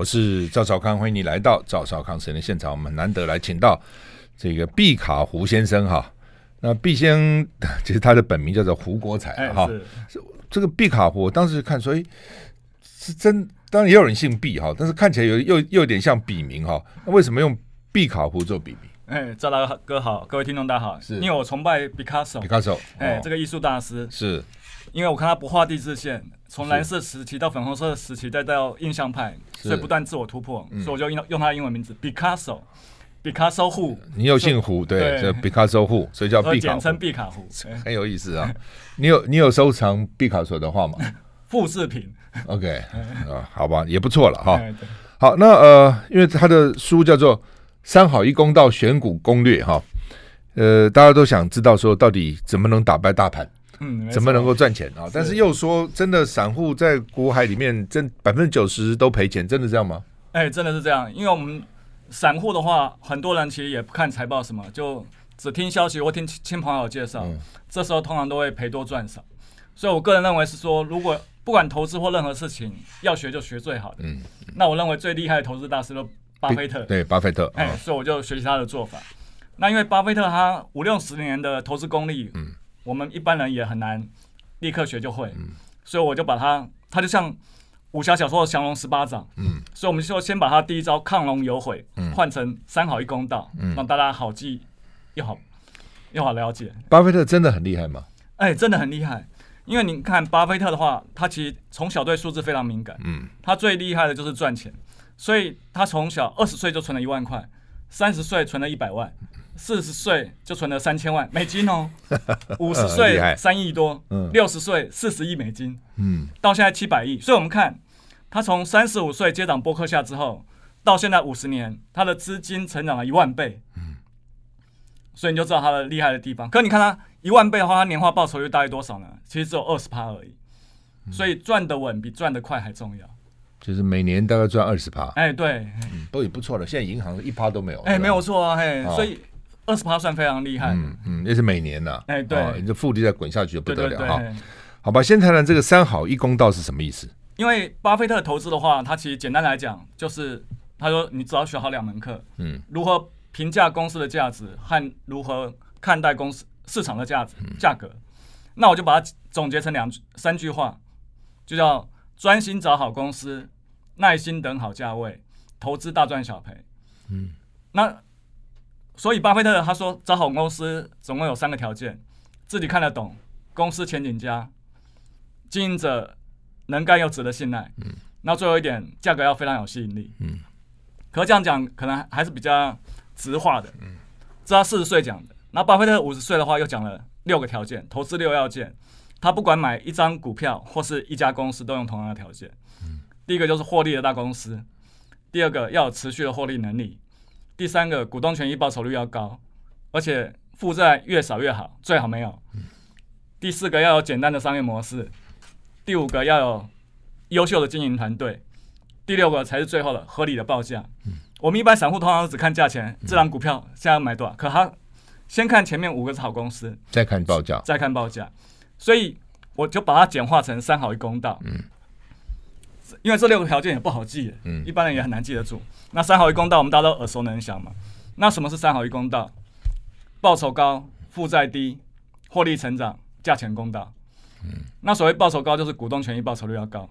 我是赵少康，欢迎你来到赵少康时间的现场。我们难得来请到这个毕卡胡先生哈。那毕先 其实他的本名叫做胡国才哈。是这个毕卡胡，我当时看说，哎，是真，当然也有人姓毕哈，但是看起来有又又有点像笔名哈。那为什么用毕卡胡做笔名？哎，赵大哥好，各位听众大家好，是因为我崇拜毕卡索，毕卡索，哎，这个艺术大师是。因为我看他不画地自限，从蓝色时期到粉红色时期，再到印象派，所以不断自我突破，嗯、所以我就用用他的英文名字 Picasso，Picasso Hu。你有姓胡，对，叫 Picasso Hu，所以叫毕卡，简称毕卡胡，很有意思啊。你有你有收藏毕卡索的画吗？复制品。OK，啊，好吧，也不错了哈。好，那呃，因为他的书叫做《三好一公道选股攻略》哈，呃，大家都想知道说到底怎么能打败大盘。嗯，怎么能够赚钱啊？但是又说真的，散户在股海里面真百分之九十都赔钱，真的这样吗？哎、欸，真的是这样。因为我们散户的话，很多人其实也不看财报什么，就只听消息或听亲朋友介绍。嗯、这时候通常都会赔多赚少。所以我个人认为是说，如果不管投资或任何事情，要学就学最好的。嗯。那我认为最厉害的投资大师都巴菲特。对，巴菲特。哎、欸，所以我就学习他的做法。那因为巴菲特他五六十年的投资功力。嗯。我们一般人也很难立刻学就会，嗯、所以我就把它，它就像武侠小说的降龙十八掌，嗯，所以我们就先把它第一招亢龙有悔，嗯，换成三好一公道，嗯，让大家好记又好又好了解。巴菲特真的很厉害吗？哎，真的很厉害，因为你看巴菲特的话，他其实从小对数字非常敏感，嗯，他最厉害的就是赚钱，所以他从小二十岁就存了一万块，三十岁存了一百万。四十岁就存了三千万 美金哦，五十岁三亿多，六十岁四十亿美金，嗯，到现在七百亿。所以，我们看他从三十五岁接掌波克夏之后，到现在五十年，他的资金成长了一万倍，嗯，所以你就知道他的厉害的地方。可你看他一万倍的话，他年化报酬率大概多少呢？其实只有二十趴而已。所以赚得稳比赚得快还重要。就是每年大概赚二十趴，哎，对，都也不错了。现在银行一趴都没有，哎，没有错啊，嘿，所以。二十趴算非常厉害，嗯嗯，那是每年呐，哎对，你这复利再滚下去就不得了哈。好吧，先谈谈这个三好一公道是什么意思？因为巴菲特投资的话，他其实简单来讲就是，他说你只要学好两门课，嗯，如何评价公司的价值和如何看待公司市场的价值价格，那我就把它总结成两三句话，就叫专心找好公司，耐心等好价位，投资大赚小赔，嗯，那。所以，巴菲特他说，找好公司总共有三个条件：自己看得懂，公司前景佳，经营者能干又值得信赖。嗯。那最后一点，价格要非常有吸引力。嗯。可这样讲，可能还是比较直化的。嗯。这他四十岁讲的。那巴菲特五十岁的话，又讲了六个条件，投资六要件。他不管买一张股票或是一家公司，都用同样的条件。嗯。第一个就是获利的大公司。第二个要有持续的获利能力。第三个，股东权益报酬率要高，而且负债越少越好，最好没有。第四个，要有简单的商业模式。第五个，要有优秀的经营团队。第六个才是最后的合理的报价。我们一般散户通常只看价钱，这档股票现在要买多少？可他先看前面五个是好公司，再看报价，再看报价。所以我就把它简化成三好一公道。嗯。因为这六个条件也不好记，嗯，一般人也很难记得住。那三好一公道，我们大家都耳熟能详嘛。那什么是三好一公道？报酬高，负债低，获利成长，价钱公道。嗯，那所谓报酬高，就是股东权益报酬率要高。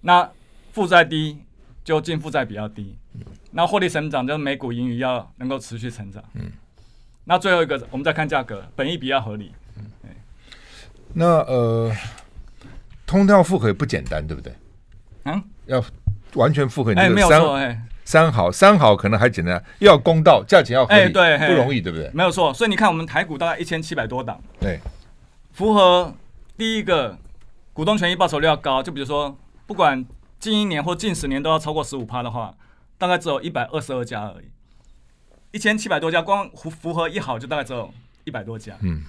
那负债低，就净负债比较低。那获利成长，就是每股盈余要能够持续成长。嗯，那最后一个，我们再看价格，本益比要合理。嗯，那呃。通道复合也不简单，对不对？嗯，要完全符合你的三、哎、三好，三好可能还简单，又要公道，价钱要合理，哎、对，不容易，对不对？没有错，所以你看，我们台股大概一千七百多档，对，符合第一个股东权益报酬率要高，就比如说，不管近一年或近十年都要超过十五趴的话，大概只有一百二十二家而已。一千七百多家，光符符合一好就大概只有一百多家，嗯，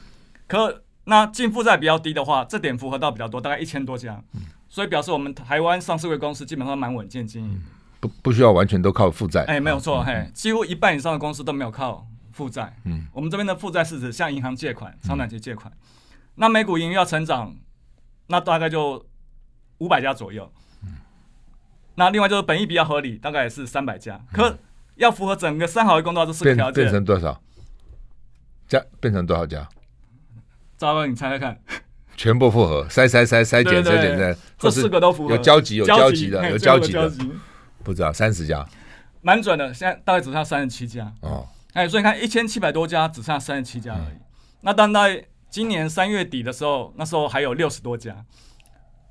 可。那净负债比较低的话，这点符合到比较多，大概一千多家，嗯、所以表示我们台湾上市的公司基本上蛮稳健经营，嗯、不不需要完全都靠负债。哎，没有错，嗯、嘿，几乎一半以上的公司都没有靠负债。嗯，我们这边的负债是指向银行借款、长短期借款。嗯、那每股盈余要成长，那大概就五百家左右。嗯，那另外就是本益比较合理，大概也是三百家。可要符合整个三好一公道这四个条件，变成多少家？变成多少家？赵哥，你猜猜看。全部复合，筛筛筛筛减筛减筛，这四个都符合。有交集有交集的，有交集的，不知道三十家，蛮准的。现在大概只剩下三十七家哦。哎，所以你看一千七百多家，只剩下三十七家而已。那当在今年三月底的时候，那时候还有六十多家，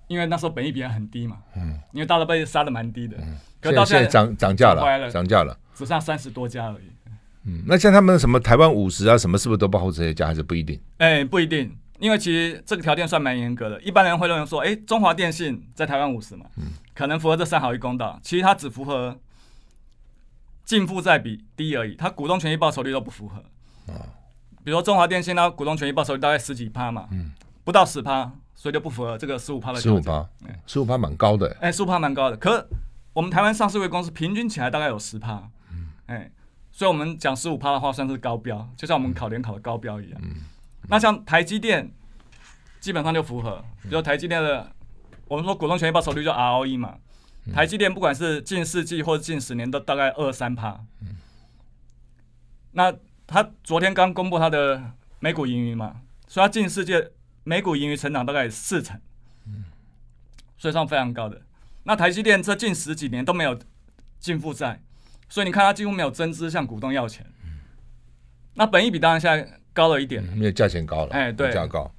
因为那时候本益比还很低嘛。嗯。因为大家被杀的蛮低的。嗯。可到现在涨涨价了，涨价了，只剩下三十多家而已。嗯。那像他们什么台湾五十啊，什么是不是都包括这些家，还是不一定？哎，不一定。因为其实这个条件算蛮严格的，一般人会认为说，哎，中华电信在台湾五十嘛，嗯，可能符合这三好一公道。其实它只符合净负债比低而已，它股东权益报酬率都不符合。啊，比如说中华电信它股东权益报酬率大概十几趴嘛，嗯，不到十趴，所以就不符合这个十五趴的。十五趴，十五趴蛮高的。哎，十五趴蛮高的，可我们台湾上市柜公司平均起来大概有十趴，嗯，哎，所以我们讲十五趴的话算是高标，就像我们考联考的高标一样，嗯。那像台积电，基本上就符合。比如台积电的，我们说股东权益报酬率叫 ROE 嘛。台积电不管是近世纪或者近十年，都大概二三趴。那他昨天刚公布他的每股盈余嘛，所以他近世界每股盈余成长大概四成，所以算非常高的。那台积电这近十几年都没有净负债，所以你看他几乎没有增资向股东要钱。那本益比当然现在。高了一点，因为价钱高了，哎，对，价高。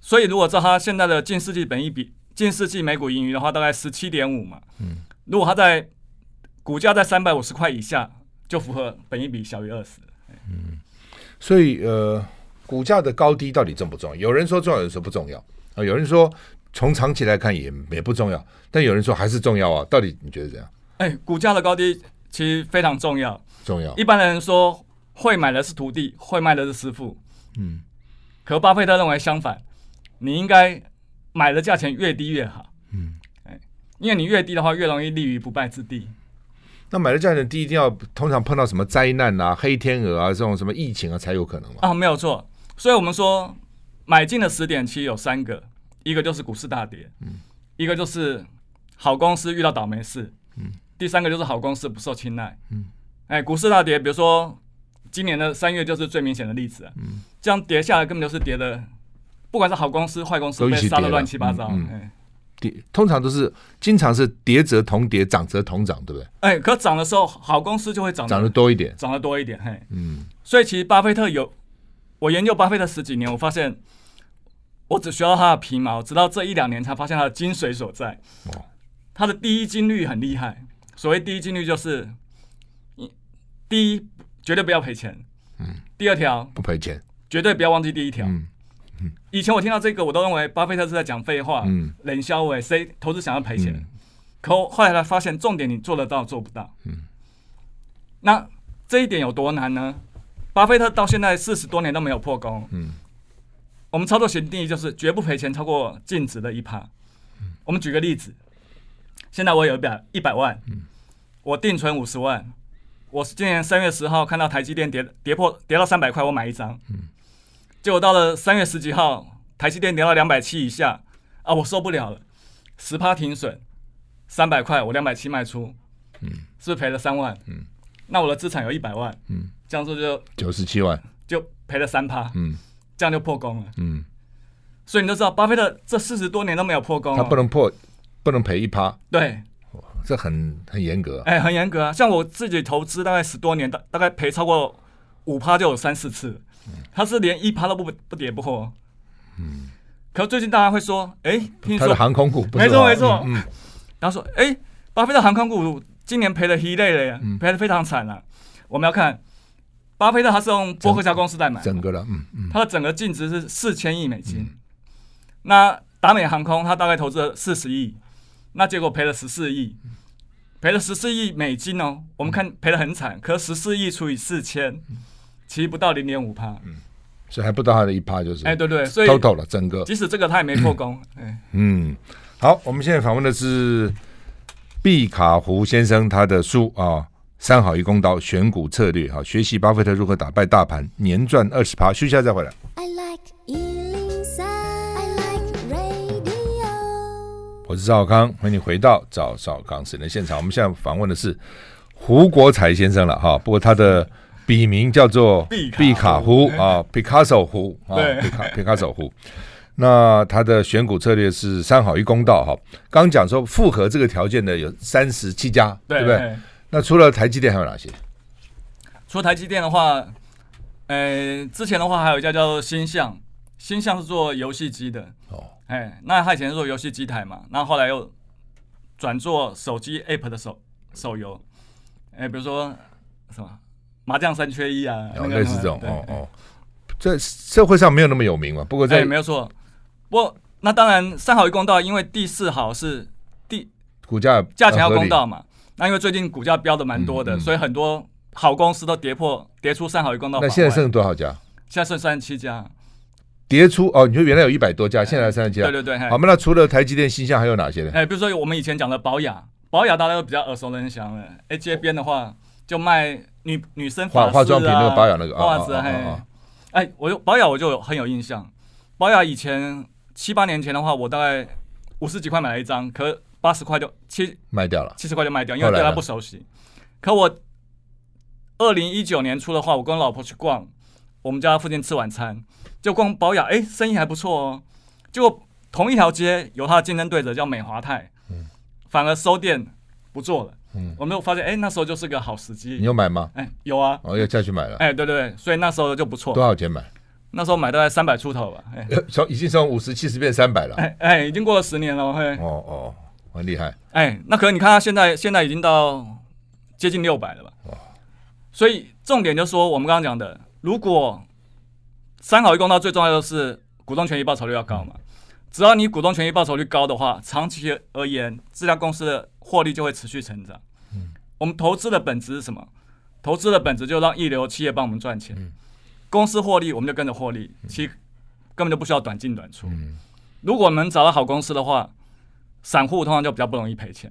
所以如果照它现在的近世纪本益比，近世纪每股盈余的话，大概十七点五嘛。嗯，如果它在股价在三百五十块以下，就符合本益比小于二十。嗯，所以呃，股价的高低到底重不重要？有人说重要，有人说不重要啊。有人说从长期来看也也不重要，但有人说还是重要啊。到底你觉得怎样？哎，股价的高低其实非常重要。重要。一般人说。会买的是徒弟，会卖的是师傅。嗯，可巴菲特认为相反，你应该买的价钱越低越好。嗯，哎，因为你越低的话，越容易立于不败之地。那买的价钱低，一定要通常碰到什么灾难啊、黑天鹅啊这种什么疫情啊才有可能吗？啊，没有错。所以我们说，买进的时点其实有三个，一个就是股市大跌，嗯，一个就是好公司遇到倒霉事，嗯，第三个就是好公司不受青睐，嗯，哎，股市大跌，比如说。今年的三月就是最明显的例子啊，嗯，这样跌下来根本就是跌的，不管是好公司坏公司被杀的乱七八糟，嗯，跌通常都是经常是跌则同跌，涨则同涨，对不对？哎，可涨的时候好公司就会涨，涨得多一点，涨得多一点，嘿，嗯，所以其实巴菲特有，我研究巴菲特十几年，我发现我只需要他的皮毛，直到这一两年才发现他的精髓所在。哦，他的第一金律很厉害，所谓第一金律就是，第一。绝对不要赔钱。嗯。第二条不赔钱，绝对不要忘记第一条。嗯。嗯。以前我听到这个，我都认为巴菲特是在讲废话。嗯。冷笑话，谁投资想要赔钱？嗯。可后来他发现，重点你做得到做不到。嗯。那这一点有多难呢？巴菲特到现在四十多年都没有破功。嗯。我们操作型定义就是绝不赔钱超过净值的一趴。嗯。我们举个例子，现在我有一百一百万。嗯。我定存五十万。我是今年三月十号看到台积电跌跌破跌到三百块，我买一张。嗯，结果到了三月十几号，台积电跌到两百七以下，啊，我受不了了，十趴停损，三百块我两百七卖出，嗯，是不是赔了三万？嗯，那我的资产有一百万，嗯，这样做就九十七万，就赔了三趴，嗯，这样就破功了，嗯，所以你都知道，巴菲特这四十多年都没有破功，他不能破，不能赔一趴，对。这很很严格，哎，很严格啊！像我自己投资大概十多年，大大概赔超过五趴就有三四次，他是连一趴都不不跌不破。嗯，可最近大家会说，哎，听说航空股，没错没错，嗯，然后说，哎，巴菲特航空股今年赔的一累了呀，赔的非常惨了。我们要看巴菲特，他是用波克夏公司在买，整个的，嗯嗯，他的整个净值是四千亿美金。那达美航空他大概投资了四十亿。那结果赔了十四亿，赔了十四亿美金哦。我们看赔得很惨，可十四亿除以四千，其实不到零点五趴，所以还不到他的一趴，就是哎，对对，所以 total 了整个。即使这个他也没破功，哎，嗯，好，我们现在访问的是毕卡胡先生，他的书啊，《三好一公道选股策略》哈，学习巴菲特如何打败大盘，年赚二十趴。休息下再回来。我是赵少康，欢迎你回到赵少康时间的现场。我们现在访问的是胡国才先生了哈，不过他的笔名叫做毕卡胡啊，Picasso 胡啊，毕卡 Picasso 胡。那他的选股策略是三好一公道哈。刚讲说符合这个条件的有三十七家，对不对？那除了台积电还有哪些？除了台积电的话，呃，之前的话还有一家叫做星象，星象是做游戏机的哦。哎，那他以前做游戏机台嘛，那后来又转做手机 App 的手手游，哎，比如说什么麻将三缺一啊，哦、类似这种哦哦，在社会上没有那么有名嘛。不过在没有错，不过那当然三好一公道，因为第四好是第股价价钱要公道嘛。那因为最近股价飙的蛮多的，所以很多好公司都跌破跌出三好一公道。那现在剩多少家？现在剩三十七家。跌出哦，你说原来有一百多家，现在三十七家。对对对。好，那除了台积电、新象还有哪些呢？哎，比如说我们以前讲的宝雅，宝雅大家都比较耳熟能详的。哎，街边的话就卖女女生化化妆品那个宝雅那个袜子，哎，哎，我就宝雅我就很有印象。宝雅以前七八年前的话，我大概五十几块买了一张，可八十块就七卖掉了，七十块就卖掉，因为对它不熟悉。可我二零一九年初的话，我跟我老婆去逛我们家附近吃晚餐。就光保雅，哎，生意还不错哦。结果同一条街有他的竞争对手叫美华泰，嗯，反而收店不做了。嗯，我没有发现，哎，那时候就是个好时机。你有买吗？哎，有啊。哦，又再去买了。哎，对对对，所以那时候就不错。多少钱买？那时候买大概三百出头吧。哎，从已经从五十七十变三百了。哎哎，已经过了十年了。嘿。哦哦，很厉害。哎，那可能你看他现在现在已经到接近六百了吧？哇。所以重点就是说，我们刚刚讲的，如果三好一公道最重要的是股东权益报酬率要高嘛？只要你股东权益报酬率高的话，长期而言，这家公司的获利就会持续成长。嗯，我们投资的本质是什么？投资的本质就让一流企业帮我们赚钱。嗯，公司获利，我们就跟着获利，其实根本就不需要短进短出。嗯，如果我们找到好公司的话，散户通常就比较不容易赔钱。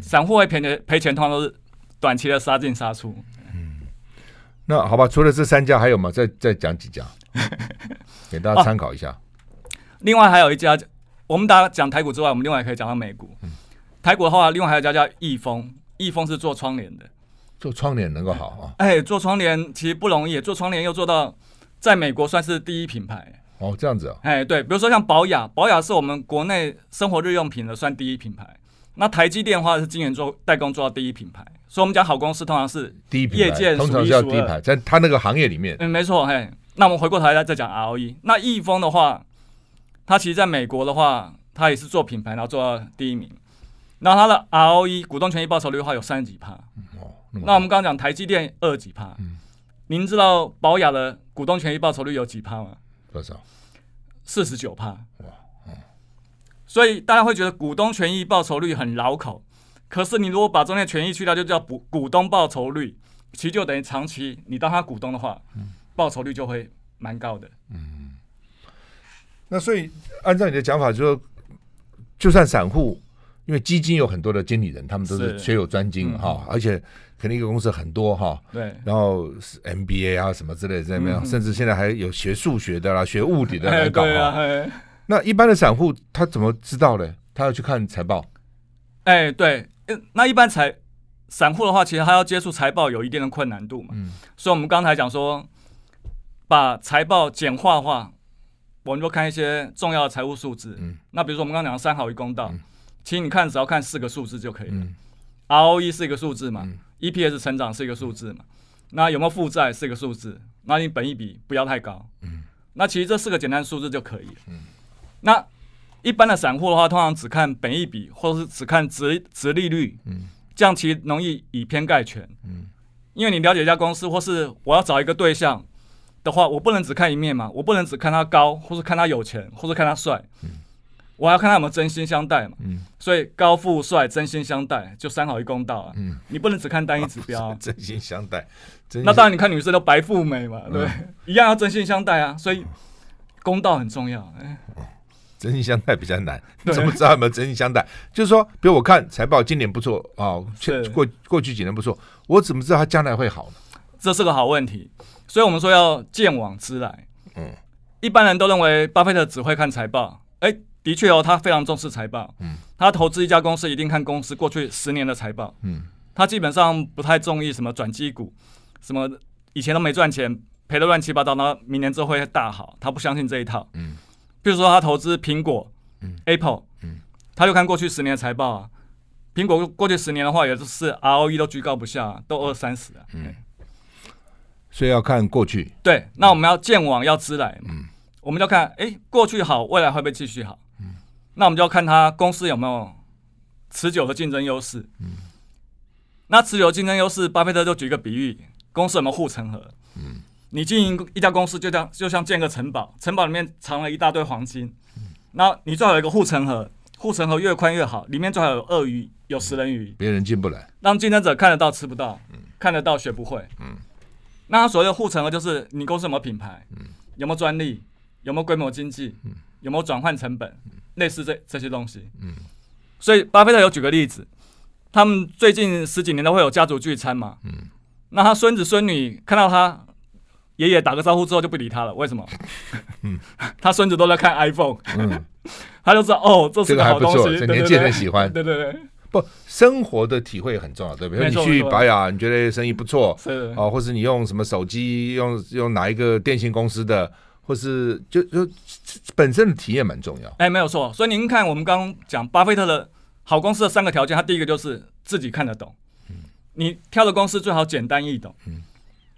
散户会赔钱赔钱，通常都是短期的杀进杀出。那好吧，除了这三家还有吗？再再讲几家，给大家参考一下。啊、另外还有一家，我们大家讲台股之外，我们另外可以讲到美股。嗯、台股的话，另外还有一家叫易丰，易丰是做窗帘的。做窗帘能够好啊？哎，做窗帘其实不容易，做窗帘又做到在美国算是第一品牌。哦，这样子啊？哎，对，比如说像宝雅，宝雅是我们国内生活日用品的算第一品牌。那台积电的话是今年做代工做到第一品牌。所以，我们讲好公司通常是第一业界通常是要第一牌，在他那个行业里面。嗯，没错，嘿。那我们回过头来再讲 ROE。那易丰的话，它其实在美国的话，它也是做品牌，然后做到第一名。然后它的 ROE 股东权益报酬率的话有三十几趴。哦。那我们刚刚讲台积电二十几趴。嗯。您知道保雅的股东权益报酬率有几趴吗？多少？四十九趴。哇。嗯。所以大家会觉得股东权益报酬率很牢口。可是你如果把中间权益去掉，就叫股股东报酬率，其实就等于长期你当他股东的话，嗯、报酬率就会蛮高的。嗯，那所以按照你的讲法，就说就算散户，因为基金有很多的经理人，他们都是学有专精哈，嗯、而且肯定一个公司很多哈。对。然后是 MBA 啊什么之类的甚至现在还有学数学的啦，学物理的来搞 啊。那一般的散户他怎么知道呢？他要去看财报。哎，对。那一般财散户的话，其实他要接触财报有一定的困难度嘛。嗯。所以，我们刚才讲说，把财报简化的话，我们就看一些重要的财务数字。嗯。那比如说，我们刚刚讲的三好一公道，嗯、其实你看只要看四个数字就可以了。嗯。ROE 是一个数字嘛、嗯、，EPS 成长是一个数字嘛，那有没有负债是一个数字，那你本益比不要太高。嗯。那其实这四个简单数字就可以了。嗯。那。一般的散户的话，通常只看本益比，或者是只看殖殖利率，嗯，这样其实容易以偏概全，嗯，因为你了解一家公司，或是我要找一个对象的话，我不能只看一面嘛，我不能只看他高，或是看他有钱，或是看他帅，嗯，我还要看他有没有真心相待嘛，嗯，所以高富帅真心相待就三好一公道啊，嗯，你不能只看单一指标，真心相待，那当然你看女生都白富美嘛，对，一样要真心相待啊，所以公道很重要，哎。真心相待比较难，怎么知道有没有真心相待？就是说，比如我看财报今年不错啊，过过去几年不错，我怎么知道他将来会好呢？这是个好问题，所以我们说要见往知来。嗯，一般人都认为巴菲特只会看财报，哎，的确哦，他非常重视财报。嗯，他投资一家公司一定看公司过去十年的财报。嗯，他基本上不太中意什么转机股，什么以前都没赚钱，赔的乱七八糟，然后明年之后会大好，他不相信这一套。嗯，比如说他投资苹果，嗯，Apple，嗯，他就看过去十年的财报啊。苹果过去十年的话，也是 ROE 都居高不下，都二三十啊。嗯，所以要看过去。对，那我们要见往要知来。嗯，我们就看，哎、欸，过去好，未来会不会继续好？嗯，那我们就要看他公司有没有持久的竞争优势。嗯，那持久竞争优势，巴菲特就举一个比喻，公司有没有护城河？嗯，你经营一家公司，就像就像建个城堡，城堡里面藏了一大堆黄金。嗯，那你最好有一个护城河。护城河越宽越好，里面最好有鳄鱼，有食人鱼，别人进不来，让竞争者看得到吃不到，嗯、看得到学不会。嗯，那他所谓的护城河就是你公司有没有品牌，嗯、有没有专利，有没有规模经济，嗯、有没有转换成本，嗯、类似这这些东西。嗯，所以巴菲特有举个例子，他们最近十几年都会有家族聚餐嘛。嗯，那他孙子孙女看到他爷爷打个招呼之后就不理他了，为什么？嗯，他孙子都在看 iPhone。嗯。他就知道哦，这是个好东西，这个、年轻人喜欢。对对对，不，生活的体会很重要，对不对？你去保养，你觉得生意不错，是啊，或是你用什么手机，用用哪一个电信公司的，或是就就本身的体验蛮重要。哎，没有错。所以您看，我们刚刚讲巴菲特的好公司的三个条件，他第一个就是自己看得懂。嗯，你挑的公司最好简单易懂。嗯，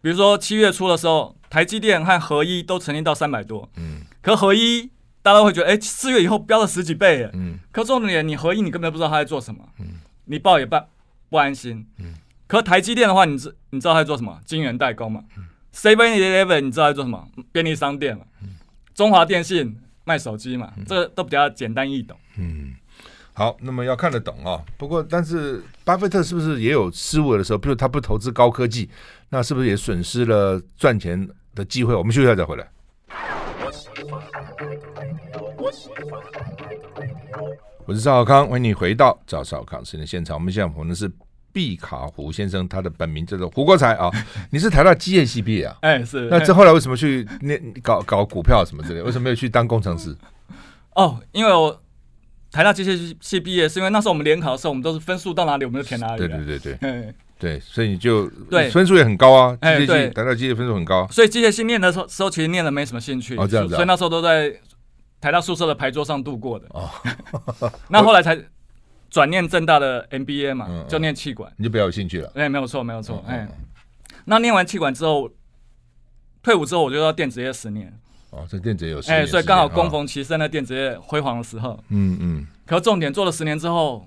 比如说七月初的时候，台积电和合一都曾经到三百多。嗯，可合一。大家都会觉得，哎、欸，四月以后飙了十几倍，嗯，可重点，你合一，你根本不知道他在做什么，嗯，你报也不不安心，嗯，可台积电的话，你知你知道他在做什么？晶圆代工嘛，Seven Eleven 你知道在做什么？便利商店嘛，嗯，中华电信卖手机嘛，嗯、这个都比较简单易懂，嗯，好，那么要看得懂啊、哦。不过，但是巴菲特是不是也有失误的时候？比如他不投资高科技，那是不是也损失了赚钱的机会？我们休息一下再回来。我是赵少康，欢迎你回到赵少康时间的现场。我们现在访问的是毕卡胡先生，他的本名叫做胡国才啊。你是台大机械系毕业啊？哎，是。那这后来为什么去那搞搞股票什么之类？为什么没有去当工程师？哦，因为我台大机械系毕业，是因为那时候我们联考的时候，我们都是分数到哪里我们就填哪里。对对对对，对，所以你就对分数也很高啊。机械系台大机械分数很高，所以机械系念的时候时候其实念的没什么兴趣。哦，这样子。所以那时候都在。台大宿舍的牌桌上度过的哦，那后来才转念正大的 MBA 嘛，嗯嗯、就念气管，你就比较有兴趣了。哎，没有错，没有错。哎，那念完气管之后，退伍之后我就到电子业十年。哦，这电子业有十年。哎，所以刚好供逢其盛，那电子业辉煌的时候。嗯嗯。可重点做了十年之后，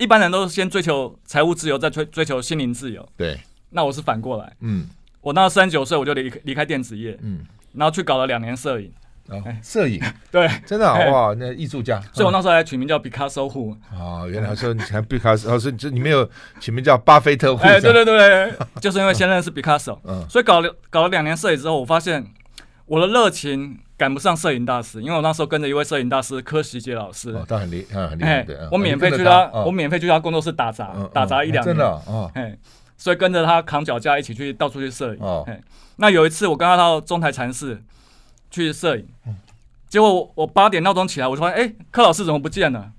一般人都是先追求财务自由，再追追求心灵自由。对。那我是反过来。嗯。我那三十九岁我就离离开电子业。嗯。然后去搞了两年摄影。哦，摄影 对，真的哇，那艺术家，所以我那时候还取名叫毕卡索户。哦，原来说你还毕卡索，哦，是这里面有取名叫巴菲特户。哎，对对对，就是因为先认识毕卡索，嗯，所以搞了搞了两年摄影之后，我发现我的热情赶不上摄影大师，因为我那时候跟着一位摄影大师柯锡杰老师，哦，他很厉，很厉害，我免费去他，我免费去他工作室打杂，打杂一两年，真的，哦，哎，所以跟着他扛脚架一起去到处去摄影，哦，那有一次我跟他到中台禅寺去摄影。结果我我八点闹钟起来，我就发现，哎，柯老师怎么不见了？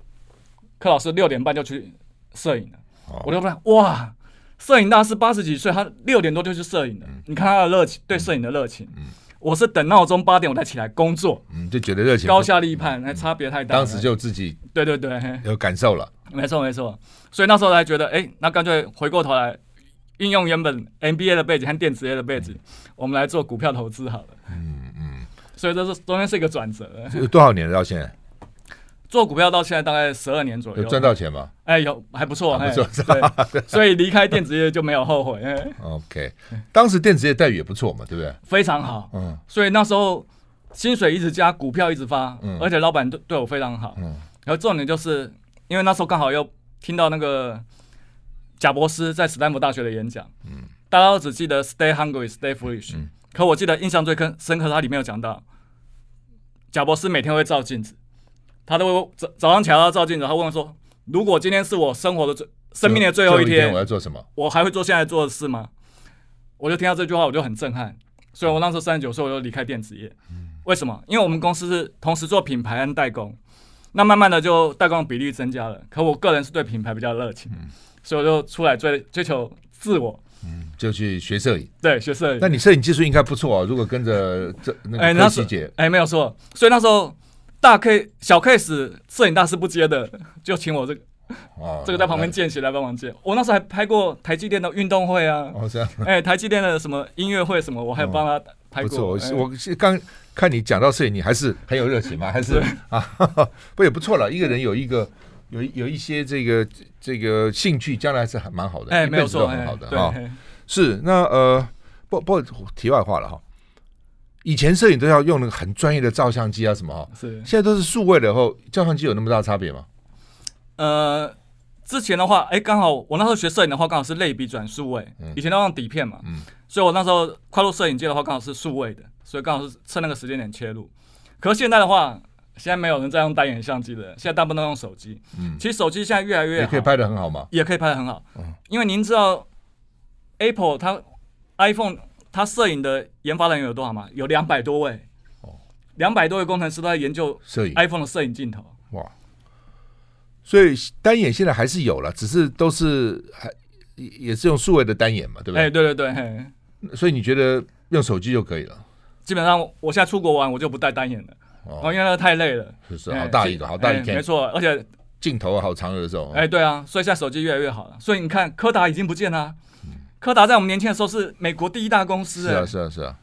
柯老师六点半就去摄影了，哦、我就发现，哇，摄影大师八十几岁，他六点多就去摄影了。嗯、你看他的热情，对摄影的热情。嗯、我是等闹钟八点我才起来工作，嗯，就觉得热情高下立判，那、嗯、差别太大。当时就自己对对对有感受了，没错没错。所以那时候才觉得，哎，那干脆回过头来运用原本 MBA 的背景和电子业的背景，嗯、我们来做股票投资好了。嗯嗯。所以这是中间是一个转折。有多少年了到现在？做股票到现在大概十二年左右。有赚到钱吗？哎，有还不错，还不错。所以离开电子业就没有后悔。OK，当时电子业待遇也不错嘛，对不对？非常好。嗯。所以那时候薪水一直加，股票一直发，而且老板对对我非常好。嗯。然后重点就是因为那时候刚好又听到那个贾博斯在斯坦福大学的演讲。嗯。大家都只记得 “Stay hungry, stay foolish”。嗯。可我记得印象最深深刻，他里面有讲到，贾博斯每天会照镜子，他都会早早上起来要照镜子，他问说：“如果今天是我生活的最生命的最后一天，我要做什么？我还会做现在做的事吗？”我就听到这句话，我就很震撼，所以我那时候三十九岁，我就离开电子业。为什么？因为我们公司是同时做品牌和代工，那慢慢的就代工的比例增加了。可我个人是对品牌比较热情，嗯、所以我就出来追追求自我，嗯，就去学摄影。对，学摄影。那你摄影技术应该不错啊，如果跟着这那个科技姐，哎，没有错。所以那时候大 K 小 case 摄影大师不接的，就请我这个。哦，这个在旁边见习来帮忙见。我那时候还拍过台积电的运动会啊。哦，这样。哎，台积电的什么音乐会什么，我还有帮他拍过。不错，我是刚看你讲到摄影，你还是很有热情嘛？还是 啊，不也不错了。一个人有一个有有一些这个这个兴趣，将来还是还蛮好的。哎，没有错，很好的哈。是那呃，不不，题外话了哈。以前摄影都要用那个很专业的照相机啊什么哈，是。现在都是数位的后，照相机有那么大差别吗？呃，之前的话，哎，刚好我那时候学摄影的话，刚好是类比转数位，嗯、以前都用底片嘛，嗯、所以我那时候跨入摄影界的话，刚好是数位的，所以刚好是趁那个时间点切入。可是现在的话，现在没有人再用单眼相机的，现在大部分都用手机。嗯，其实手机现在越来越，也可以拍的很好嘛，也可以拍的很好。嗯，因为您知道，Apple 它 iPhone 它摄影的研发人员有多少吗？有两百多位，哦，两百多位工程师都在研究摄影 iPhone 的摄影镜头。哇。所以单眼现在还是有了，只是都是还也是用数位的单眼嘛，对不对？哎，对对对，嘿。所以你觉得用手机就可以了？基本上我现在出国玩，我就不带单眼了，哦，因为那个太累了。是是，好大一个，好大一片，没错，而且镜头好长的时候。哎，对啊，所以现在手机越来越好了。所以你看，柯达已经不见了。柯达在我们年轻的时候是美国第一大公司。是啊，是啊，是啊。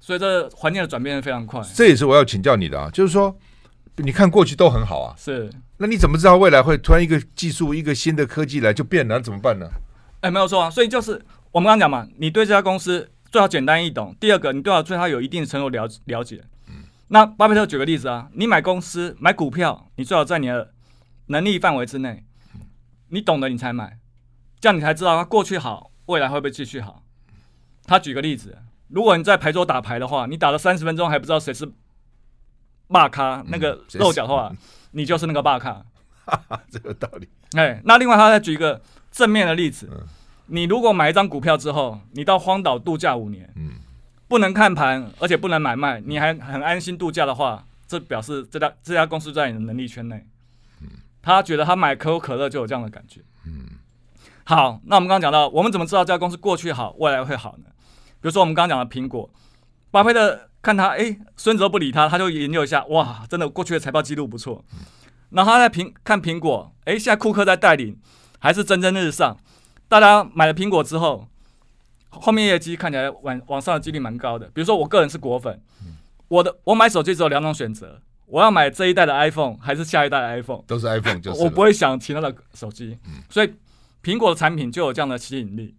所以这环境的转变非常快。这也是我要请教你的啊，就是说。你看过去都很好啊，是。那你怎么知道未来会突然一个技术、一个新的科技来就变了？那怎么办呢？哎，没有错啊。所以就是我们刚刚讲嘛，你对这家公司最好简单易懂。第二个，你最好对它有一定程度了了解。嗯。那巴菲特举个例子啊，你买公司买股票，你最好在你的能力范围之内，你懂得你才买，这样你才知道它过去好，未来会不会继续好。他举个例子，如果你在牌桌打牌的话，你打了三十分钟还不知道谁是。霸咖那个漏脚的话，你就是那个霸咖，哈哈，这个道理。哎，那另外他再举一个正面的例子，你如果买一张股票之后，你到荒岛度假五年，不能看盘，而且不能买卖，你还很安心度假的话，这表示这家这家公司在你的能力圈内。他觉得他买可口可乐就有这样的感觉。好，那我们刚刚讲到，我们怎么知道这家公司过去好，未来会好呢？比如说我们刚刚讲的苹果，巴菲特。看他，哎，孙子都不理他，他就研究一下，哇，真的过去的财报记录不错。然后他在苹看苹果，哎，现在库克在带领，还是蒸蒸日上。大家买了苹果之后，后面业绩看起来往往上的几率蛮高的。比如说我个人是果粉，我的我买手机只有两种选择，我要买这一代的 iPhone 还是下一代的 iPhone，都是 iPhone 就是。我不会想其他的手机，所以苹果的产品就有这样的吸引力。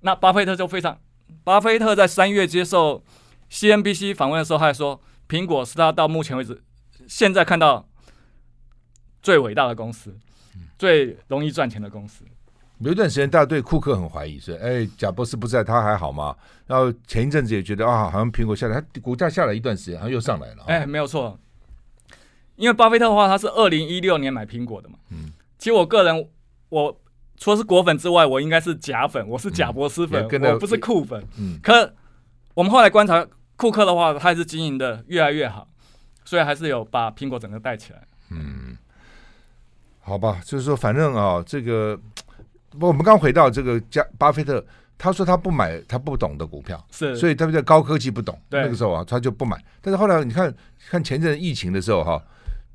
那巴菲特就非常，巴菲特在三月接受。CNBC 访问的时候，他还说，苹果是他到目前为止现在看到最伟大的公司，最容易赚钱的公司。有一段时间，大家对库克很怀疑，是哎，贾博士不在，他还好吗？然后前一阵子也觉得啊，好像苹果下来，他股价下来一段时间，好像又上来了。哎，没有错，因为巴菲特的话，他是二零一六年买苹果的嘛。嗯。其实我个人，我除了是果粉之外，我应该是假粉，我是假博斯粉，嗯、我不是库粉。嗯。可我们后来观察库克的话，他还是经营的越来越好，所以还是有把苹果整个带起来。嗯，好吧，就是说，反正啊，这个我们刚回到这个加巴菲特，他说他不买他不懂的股票，是，所以他在高科技不懂，对那个时候啊，他就不买。但是后来你看看前阵疫情的时候哈、啊，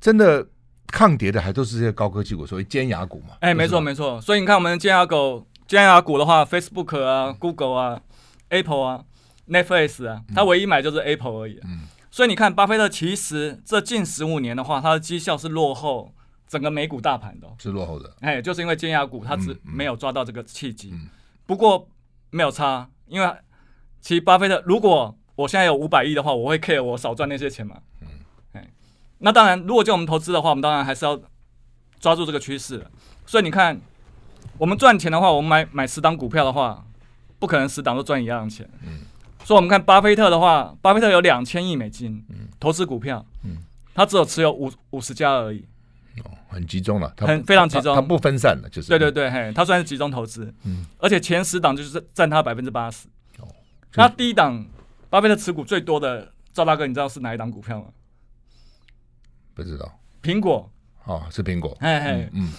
真的抗跌的还都是这些高科技股，所谓尖牙股嘛。哎，没错没错。所以你看我们尖牙股尖牙股的话，Facebook 啊、Google 啊、Apple 啊。Netflix 啊，他唯一买就是 Apple 而已，啊。嗯，所以你看，巴菲特其实这近十五年的话，他的绩效是落后整个美股大盘的，是落后的。哎，就是因为尖牙股，他只没有抓到这个契机。嗯嗯，不过没有差，因为其实巴菲特，如果我现在有五百亿的话，我会 care 我少赚那些钱嘛。那当然，如果叫我们投资的话，我们当然还是要抓住这个趋势。所以你看，我们赚钱的话，我们买买十档股票的话，不可能十档都赚一样的钱。嗯。所以，我们看巴菲特的话，巴菲特有两千亿美金投资股票，嗯，他只有持有五五十家而已，哦，很集中了，很非常集中，他不分散的，就是对对对，嘿，他算是集中投资，嗯，而且前十档就是占他百分之八十，哦，那第一档巴菲特持股最多的赵大哥，你知道是哪一档股票吗？不知道。苹果。哦，是苹果。哎哎，嗯。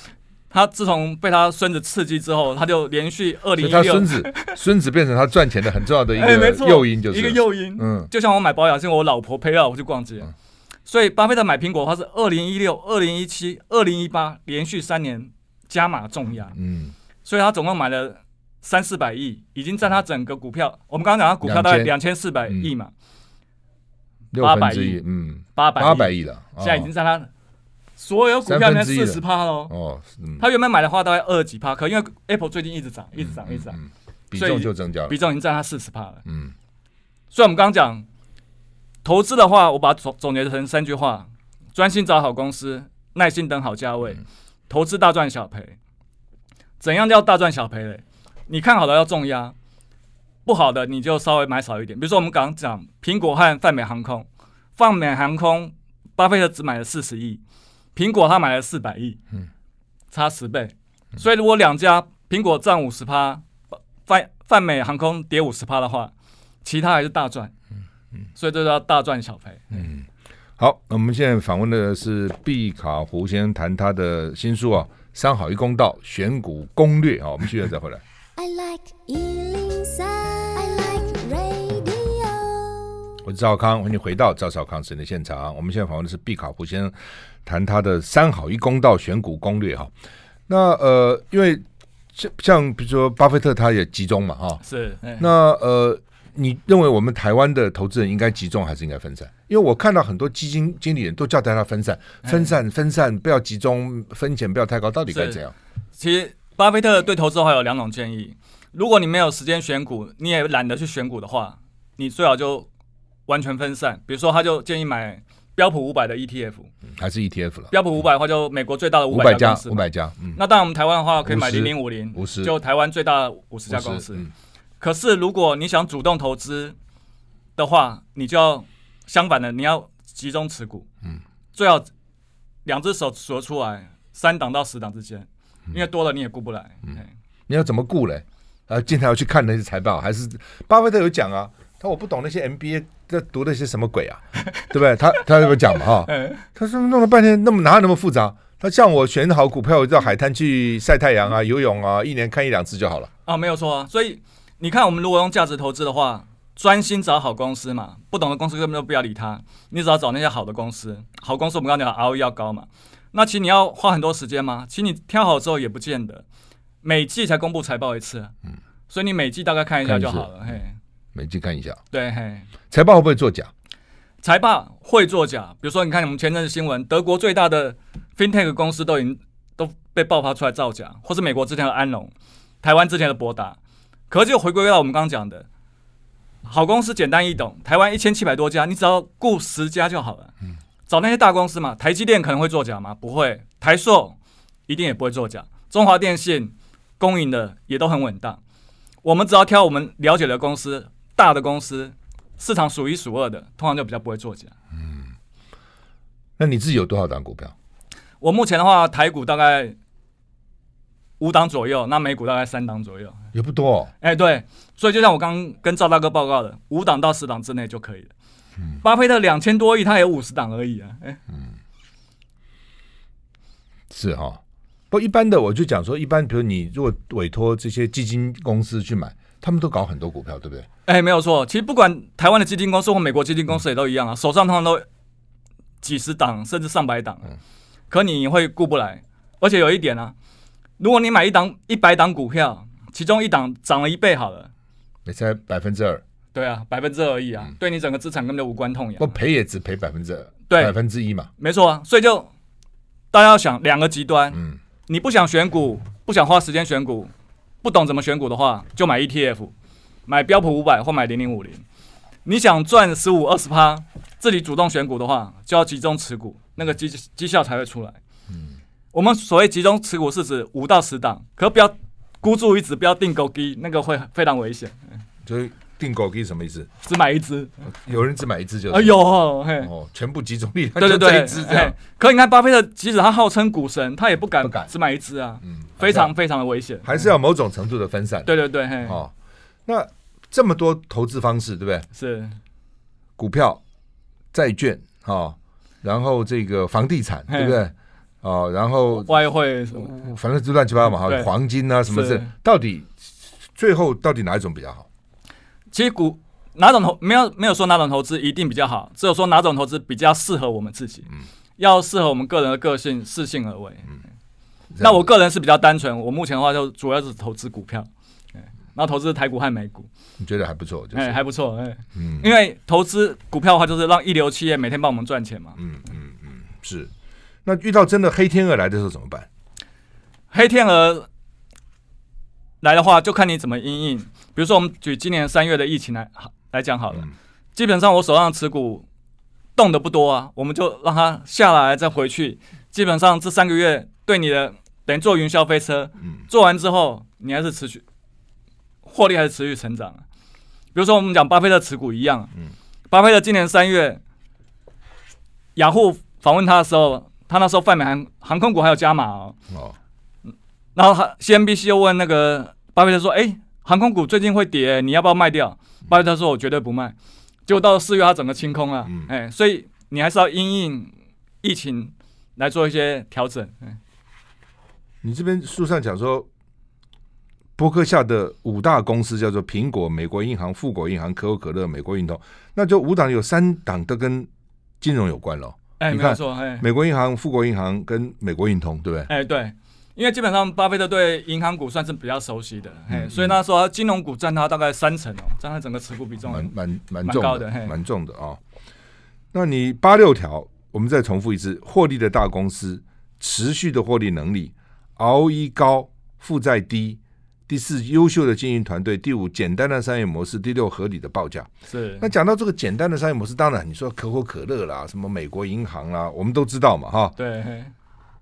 他自从被他孙子刺激之后，他就连续二零一六，他孙子孙子变成他赚钱的很重要的一个 诱因，就是一个诱因。嗯，就像我买保养，是我老婆陪我去逛街，嗯、所以巴菲特买苹果的话是二零一六、二零一七、二零一八连续三年加码重压。嗯，所以他总共买了三四百亿，已经占他整个股票。我们刚刚讲他股票大概两千四百亿嘛，八百亿，嗯，八百八百亿了，现在已经占他。所有股票里面四十趴喽，哦，嗯、他原本买的话大概二十几趴，可因为 Apple 最近一直涨，一直涨，一直涨，比重就增加了，比重已经占他四十趴了。嗯，所以我们刚刚讲投资的话，我把它总总结成三句话：专心找好公司，耐心等好价位，投资大赚小赔。怎样叫大赚小赔嘞？你看好了要重压，不好的你就稍微买少一点。比如说我们刚刚讲苹果和泛美航空，泛美航空，巴菲特只买了四十亿。苹果他买了四百亿，嗯，差十倍，所以如果两家苹果占五十趴，泛泛美航空跌五十趴的话，其他还是大赚，嗯嗯，所以这叫大赚小赔，嗯，好，那我们现在访问的是毕卡胡先生谈他的新书啊，《三好一公道选股攻略》啊，我们继续再回来。I like 我是赵康，欢迎你回到赵少康时间的现场。我们现在访问的是毕卡胡先生，谈他的“三好一公道”选股攻略哈。那呃，因为像像比如说巴菲特，他也集中嘛哈。是。那呃，你认为我们台湾的投资人应该集中还是应该分散？因为我看到很多基金经理人都叫大家分散、分散、分散，不要集中，风险不要太高，到底该怎样？其实巴菲特对投资的话有两种建议：如果你没有时间选股，你也懒得去选股的话，你最好就。完全分散，比如说，他就建议买标普五百的 ETF，还是 ETF 了。标普五百的话，就美国最大的五百家公司，五百家。嗯，那当然，我们台湾的话可以买零零五零，五十，就台湾最大的五十家公司。嗯，可是如果你想主动投资的话，你就要相反的，你要集中持股。嗯，最好两只手数出来，三档到十档之间，因为多了你也顾不来。嗯，你要怎么顾嘞？呃，经常要去看那些财报，还是巴菲特有讲啊？他我不懂那些 MBA 在读的些什么鬼啊，对不对？他他有讲嘛？哈，他说弄了半天，那么哪有那么复杂？他像我选好股票，我到海滩去晒太阳啊、游泳啊，一年看一两次就好了。啊，没有错啊。所以你看，我们如果用价值投资的话，专心找好公司嘛，不懂的公司根本就不要理他。你只要找那些好的公司，好公司我们刚刚讲 ROE 要高嘛。那其实你要花很多时间吗？其实你挑好之后也不见得，每季才公布财报一次。嗯，所以你每季大概看一下就好了。嘿。每季看一下，对，财报会不会作假？财报会作假，比如说，你看我们前阵子新闻，德国最大的 FinTech 公司都已经都被爆发出来造假，或是美国之前的安龙，台湾之前的博达，可是就回归到我们刚刚讲的，好公司简单易懂，台湾一千七百多家，你只要顾十家就好了。嗯，找那些大公司嘛，台积电可能会作假吗？不会，台塑一定也不会作假，中华电信公营的也都很稳当，我们只要挑我们了解的公司。大的公司，市场数一数二的，通常就比较不会作假。嗯，那你自己有多少档股票？我目前的话，台股大概五档左右，那美股大概三档左右，也不多。哎、欸，对，所以就像我刚刚跟赵大哥报告的，五档到十档之内就可以了。嗯，巴菲特两千多亿，他也有五十档而已啊。哎、欸，嗯，是哈。不一般的，我就讲说，一般比如你如果委托这些基金公司去买。他们都搞很多股票，对不对？哎、欸，没有错。其实不管台湾的基金公司或美国基金公司也都一样啊，嗯、手上通常都几十档甚至上百档。嗯。可你会顾不来，而且有一点啊，如果你买一档一百档股票，其中一档涨了一倍好了，你才百分之二。对啊，百分之二而已啊，嗯、对你整个资产根本就无关痛痒。不赔也只赔百分之二，对，百分之一嘛。没错啊，所以就大家要想两个极端。嗯。你不想选股，不想花时间选股。不懂怎么选股的话，就买 ETF，买标普五百或买零零五零。你想赚十五二十趴，自己主动选股的话，就要集中持股，那个绩绩效才会出来。嗯，我们所谓集中持股是指五到十档，可不要孤注一掷，不要定高低，那个会非常危险。所以定勾机什么意思？只买一只，有人只买一只就？哎呦，嘿哦，全部集中力，对对对，一只这样。可你看巴菲特，即使他号称股神，他也不敢不敢只买一只啊。嗯。非常非常的危险，还是要某种程度的分散。对对对，嘿哦，那这么多投资方式，对不对？是，股票债券哦，然后这个房地产，对不对？哦，然后外汇什么，反正就乱七八糟嘛，哈，黄金啊什么的，到底最后到底哪一种比较好？其实股哪种投没有没有说哪种投资一定比较好，只有说哪种投资比较适合我们自己，嗯，要适合我们个人的个性，适性而为，嗯。那我个人是比较单纯，我目前的话就主要是投资股票，然后投资台股和美股。你觉得还不错？哎、欸，还不错，嗯，因为投资股票的话，就是让一流企业每天帮我们赚钱嘛。嗯嗯嗯，是。那遇到真的黑天鹅来的时候怎么办？黑天鹅来的话，就看你怎么因应。比如说，我们举今年三月的疫情来来讲好了，嗯、基本上我手上持股动的不多啊，我们就让它下来再回去。基本上这三个月对你的。等于坐云霄飞车，做完之后你还是持续获利，还是持续成长啊。比如说我们讲巴菲特持股一样，巴菲特今年三月，雅虎访问他的时候，他那时候泛美航航空股还有加码哦。然后他 CNBC 又问那个巴菲特说：“哎，航空股最近会跌，你要不要卖掉？”巴菲特说：“我绝对不卖。”结果到了四月，他整个清空了。哎，所以你还是要因应疫情来做一些调整。你这边书上讲说，波克夏的五大公司叫做苹果、美国银行、富国银行、可口可乐、美国运通，那就五档有三档都跟金融有关了。哎，没错，哎，美国银行、富国银行跟美国运通，对不对？哎，对，因为基本上巴菲特对银行股算是比较熟悉的，哎，所以那时候金融股占他大概三成哦，占他整个持股比重蛮蛮蛮重的，蛮重的啊。那你八六条，我们再重复一次：获利的大公司，持续的获利能力。ROE 高，负债低；第四，优秀的经营团队；第五，简单的商业模式；第六，合理的报价。是。那讲到这个简单的商业模式，当然你说可口可乐啦，什么美国银行啦，我们都知道嘛，哈。对。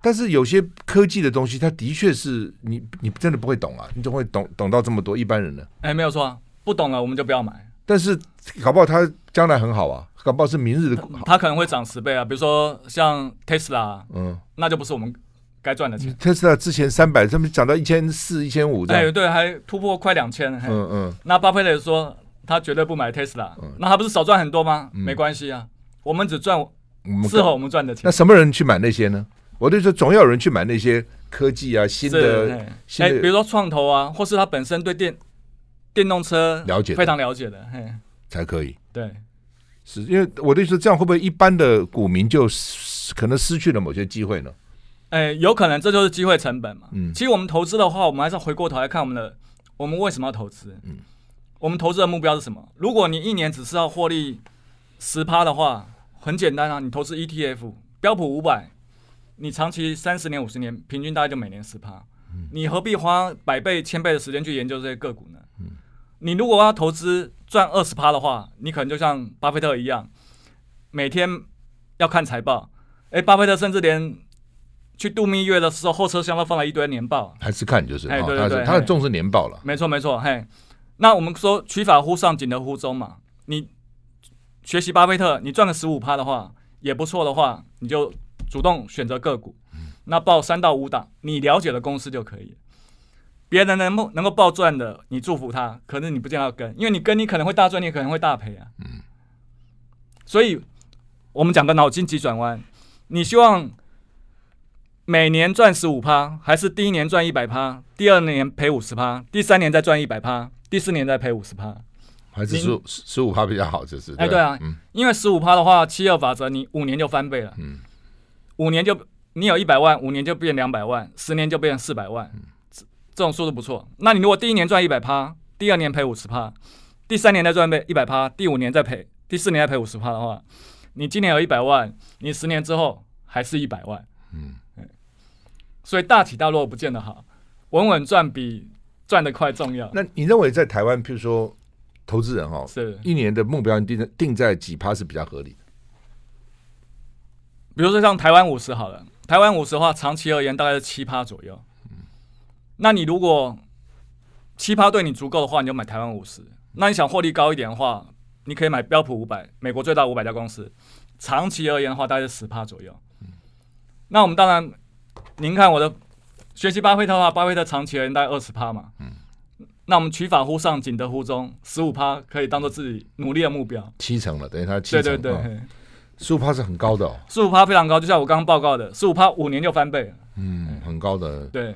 但是有些科技的东西，它的确是你你真的不会懂啊，你怎么会懂懂到这么多一般人呢？哎，没有错，不懂了我们就不要买。但是搞不好它将来很好啊，搞不好是明日的好。它可能会涨十倍啊，比如说像 Tesla，嗯，那就不是我们。该赚的钱。Tesla 之前三百，他们涨到一千四、一千五，哎，对，还突破快两千。嗯嗯。那巴菲特说他绝对不买 Tesla，，那他不是少赚很多吗？没关系啊，我们只赚适合我们赚的钱。那什么人去买那些呢？我就说总要有人去买那些科技啊，新的，哎，比如说创投啊，或是他本身对电电动车了解，非常了解的，嘿，才可以。对，是因为我的意思，这样会不会一般的股民就可能失去了某些机会呢？哎、欸，有可能这就是机会成本嘛。嗯，其实我们投资的话，我们还是要回过头来看我们的，我们为什么要投资？嗯，我们投资的目标是什么？如果你一年只是要获利十趴的话，很简单啊，你投资 ETF 标普五百，你长期三十年、五十年，平均大概就每年十趴。嗯，你何必花百倍、千倍的时间去研究这些个股呢？嗯，你如果要投资赚二十趴的话，你可能就像巴菲特一样，每天要看财报。哎、欸，巴菲特甚至连去度蜜月的时候，后车厢都放了一堆年报，还是看就是，哎，对对对，他很重视年报了。没错没错，嘿，那我们说取法乎上，仅得乎中嘛。你学习巴菲特，你赚个十五趴的话，也不错的话，你就主动选择个股，那报三到五档，你了解的公司就可以。别人能不能够报赚的，你祝福他，可是你不见得要跟，因为你跟你可能会大赚，你可能会大赔啊。嗯，所以我们讲个脑筋急转弯，你希望。每年赚十五趴，还是第一年赚一百趴，第二年赔五十趴，第三年再赚一百趴，第四年再赔五十趴，还是十十五趴比较好？就是哎，对啊，嗯、因为十五趴的话，七二法则，你五年就翻倍了。嗯，五年就你有一百万，五年就变两百万，十年就变成四百万，嗯、这这种速度不错。那你如果第一年赚一百趴，第二年赔五十趴，第三年再赚倍一百趴，第五年再赔，第四年再赔五十趴的话，你今年有一百万，你十年之后还是一百万。嗯。所以大起大落不见得好，稳稳赚比赚得快重要。那你认为在台湾，譬如说投资人哦，是一年的目标定在定在几趴是比较合理的？比如说像台湾五十好了，台湾五十的话，长期而言大概是七趴左右。嗯，那你如果七趴对你足够的话，你就买台湾五十。那你想获利高一点的话，你可以买标普五百，美国最大五百家公司。长期而言的话，大概是十趴左右。嗯，那我们当然。您看我的学习巴菲特的话，巴菲特长期而言大概二十趴嘛。嗯，那我们取法乎上，仅得乎中，十五趴可以当做自己努力的目标。七成了，等于他七成。对对对。哦、十五趴是很高的哦，十五趴非常高，就像我刚刚报告的，十五趴五年就翻倍了。嗯，很高的。对，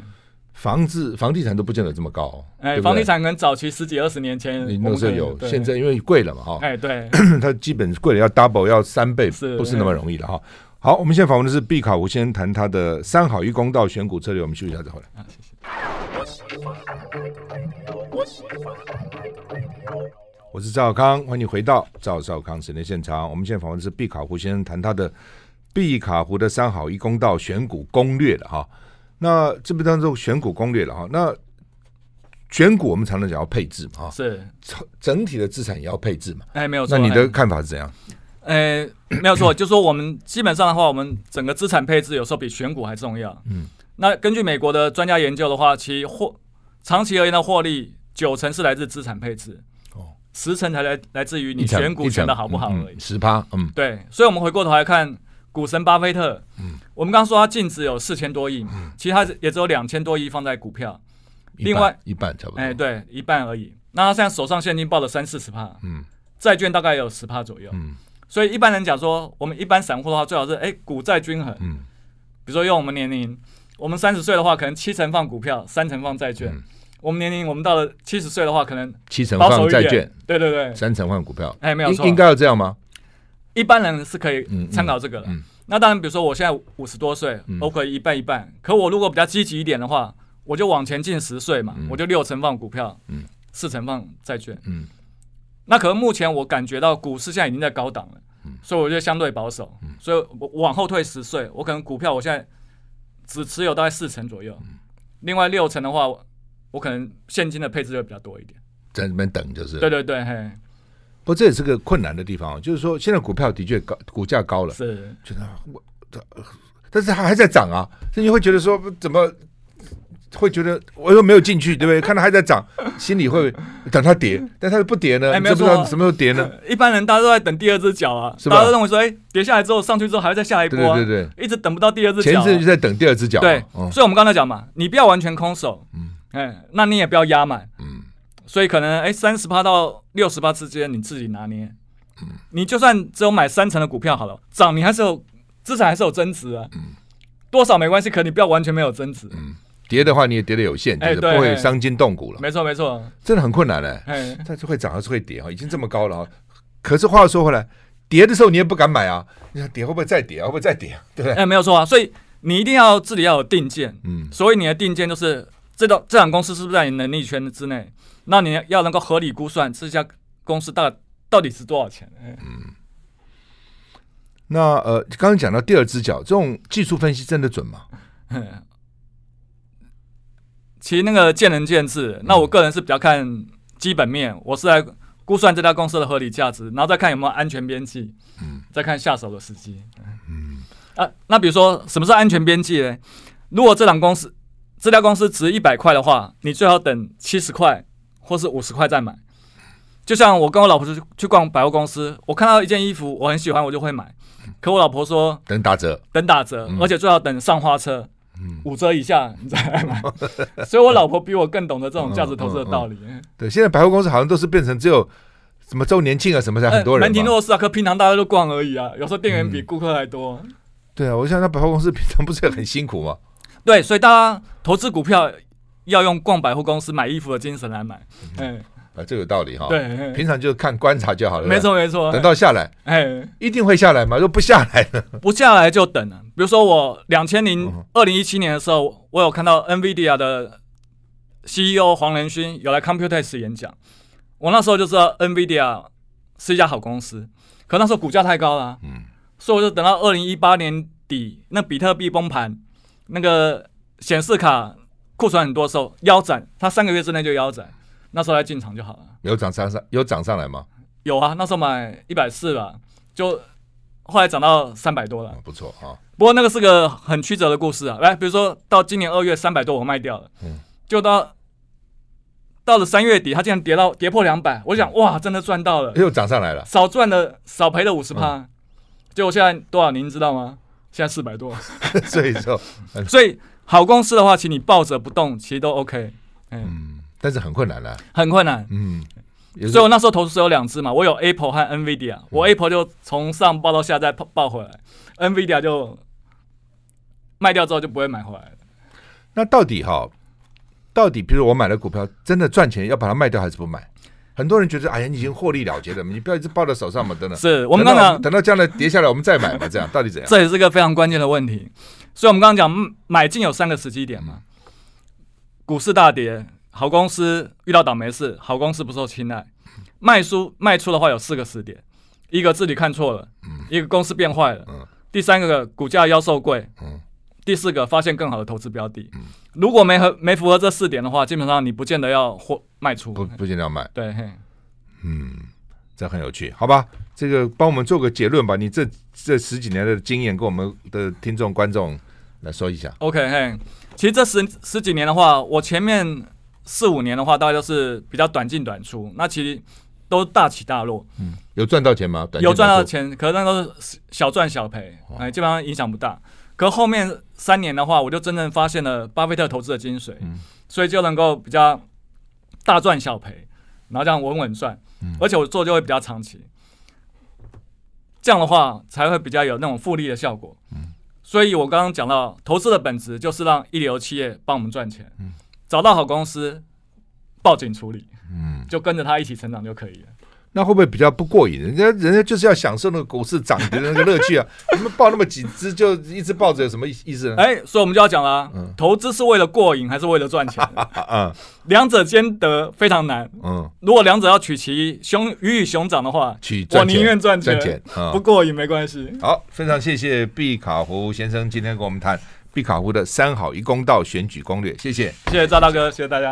房子房地产都不见得这么高。哎，房地产可能早期十几二十年前你那时候有，现在因为贵了嘛，哈。哎，对，它基本贵了要 double 要三倍，不是那么容易的哈。好，我们现在访问的是毕卡我先谈他的三好一公道选股策略。我们休息一下再回来。啊，谢谢。我是赵少康，欢迎你回到赵少康时间现场。我们现在访问的是毕卡湖先生谈他的毕卡湖的三好一公道选股攻略了哈。那这边当中选股攻略了哈。那选股我们常常讲要配置嘛哈，是整体的资产也要配置嘛。哎，没有错。那你的看法是怎样？哎，没有错，就是说我们基本上的话，我们整个资产配置有时候比选股还重要。嗯，那根据美国的专家研究的话，其获长期而言的获利九成是来自资产配置，哦，十成才来来自于你选股选的好不好而已。十趴，嗯，对，所以我们回过头来看股神巴菲特，嗯，我们刚刚说他净值有四千多亿，嗯，其实他也只有两千多亿放在股票，另外一半差不多，哎，对，一半而已。那他现在手上现金抱了三四十趴，嗯，债券大概有十趴左右，嗯。所以一般人讲说，我们一般散户的话，最好是哎股债均衡。嗯，比如说用我们年龄，我们三十岁的话，可能七成放股票，三成放债券。嗯、我们年龄，我们到了七十岁的话，可能七成放债券，对对对，三成放股票。哎，没有错，应该要这样吗？一般人是可以参考这个的。嗯嗯嗯、那当然，比如说我现在五十多岁，我可以一半一半。可我如果比较积极一点的话，我就往前进十岁嘛，嗯、我就六成放股票，嗯，四成放债券。嗯，那可能目前我感觉到股市现在已经在高档了。所以我觉得相对保守，嗯、所以我往后退十岁，我可能股票我现在只持有大概四成左右，嗯、另外六成的话，我可能现金的配置会比较多一点，在那边等就是。对对对，嘿。不，这也是个困难的地方，就是说现在股票的确高，股价高了，是，觉得我，但是它还在涨啊，所以你会觉得说怎么？会觉得我又没有进去，对不对？看它还在涨，心里会等它跌，但它又不跌呢？哎，没有说什么时候跌呢？一般人大家都在等第二只脚啊，大家都认为说，哎，跌下来之后上去之后还会再下一波，对对对，一直等不到第二只脚。前一阵就在等第二只脚，对。所以我们刚才讲嘛，你不要完全空手，嗯，哎，那你也不要压满，嗯。所以可能哎，三十趴到六十趴之间你自己拿捏，嗯，你就算只有买三成的股票好了，涨你还是有资产还是有增值啊，嗯，多少没关系，可你不要完全没有增值，嗯。跌的话，你也跌得有限，就是不会伤筋动骨了。没错，没错，真的很困难嘞。但是会涨还是会跌啊？已经这么高了啊！可是话又说回来，跌的时候你也不敢买啊！你看跌会不会再跌啊？会不会再跌啊？对不对？哎，没有错啊。所以你一定要自己要有定见。嗯。所以你的定见就是这档这档公司是不是在你能力圈之内？那你要能够合理估算这家公司大到底是多少钱？嗯。那呃，刚刚讲到第二只脚，这种技术分析真的准吗？其实那个见仁见智，那我个人是比较看基本面，我是来估算这家公司的合理价值，然后再看有没有安全边际，嗯，再看下手的时机，嗯，啊，那比如说什么是安全边际呢？如果这档公司这家公司值一百块的话，你最好等七十块或是五十块再买。就像我跟我老婆去去逛百货公司，我看到一件衣服我很喜欢，我就会买，可我老婆说等打折，等打折，而且最好等上花车。五折以下你再来买，所以我老婆比我更懂得这种价值投资的道理。对，现在百货公司好像都是变成只有什么周年庆啊什么才很多人。门庭若市啊，可平常大家都逛而已啊。有时候店员比顾客还多。对啊，我想那百货公司平常不是也很辛苦吗？对，所以大家投资股票要用逛百货公司买衣服的精神来买。嗯。啊，这有道理哈。对，平常就看观察就好了。没错，没错。等到下来，哎，一定会下来吗？如果不下来呢？不下来就等了。比如说我两千零二零一七年的时候，我有看到 NVIDIA 的 CEO 黄仁勋有来 Computex 演讲，我那时候就知道 NVIDIA 是一家好公司，可那时候股价太高了，嗯，所以我就等到二零一八年底，那比特币崩盘，那个显示卡库存很多时候腰斩，它三个月之内就腰斩。那时候来进场就好了。有涨上上有涨上来吗？有啊，那时候买一百四吧，就后来涨到三百多了。不错啊。不过那个是个很曲折的故事啊。来，比如说到今年二月三百多我卖掉了，嗯，就到到了三月底，它竟然跌到跌破两百，我想哇，真的赚到了，又涨上来了，少赚了少赔了五十趴，结果现在多少您知道吗？现在四百多。所以说，所以好公司的话，请你抱着不动，其实都 OK。嗯。但是很困难了，很困难。嗯，所以我那时候投资是有两只嘛，我有 Apple 和 NVIDIA，我 Apple 就从上报到下再报回来，NVIDIA 就卖掉之后就不会买回来了。那到底哈，到底比如我买了股票真的赚钱，要把它卖掉还是不买？很多人觉得哎呀，你已经获利了结了，你不要一直抱在手上嘛，等等。是我们刚刚等到将来跌下来，我们再买嘛，这样到底怎样？这也是个非常关键的问题。所以我们刚刚讲买进有三个时机点嘛，股市大跌。好公司遇到倒霉事，好公司不受青睐。卖出卖出的话有四个时点：一个自己看错了，一个公司变坏了，第三个股价要受贵，第四个发现更好的投资标的。嗯如果没合没符合这四点的话，基本上你不见得要或卖出，不不见得要卖。对，嗯，这很有趣，好吧？这个帮我们做个结论吧。你这这十几年的经验，跟我们的听众观众来说一下。OK，嘿，其实这十十几年的话，我前面。四五年的话，大概都是比较短进短出，那其实都大起大落。嗯，有赚到钱吗？短短有赚到钱，可是那都是小赚小赔，哎，基本上影响不大。可后面三年的话，我就真正发现了巴菲特投资的精髓，嗯，所以就能够比较大赚小赔，然后这样稳稳赚，嗯，而且我做就会比较长期，这样的话才会比较有那种复利的效果。嗯，所以我刚刚讲到，投资的本质就是让一流企业帮我们赚钱。嗯。找到好公司，报警处理，嗯，就跟着他一起成长就可以了。那会不会比较不过瘾？人家人家就是要享受那个股市涨的那个乐趣啊！你们抱那么几只就一直抱着，有什么意思呢？哎，所以我们就要讲了，嗯，投资是为了过瘾还是为了赚钱？嗯，两者兼得非常难。嗯，如果两者要取其熊鱼与熊掌的话，取我宁愿赚钱，不过瘾没关系。好，非常谢谢毕卡胡先生今天跟我们谈。毕卡胡的三好一公道选举攻略，谢谢，谢谢赵大哥，谢谢大家。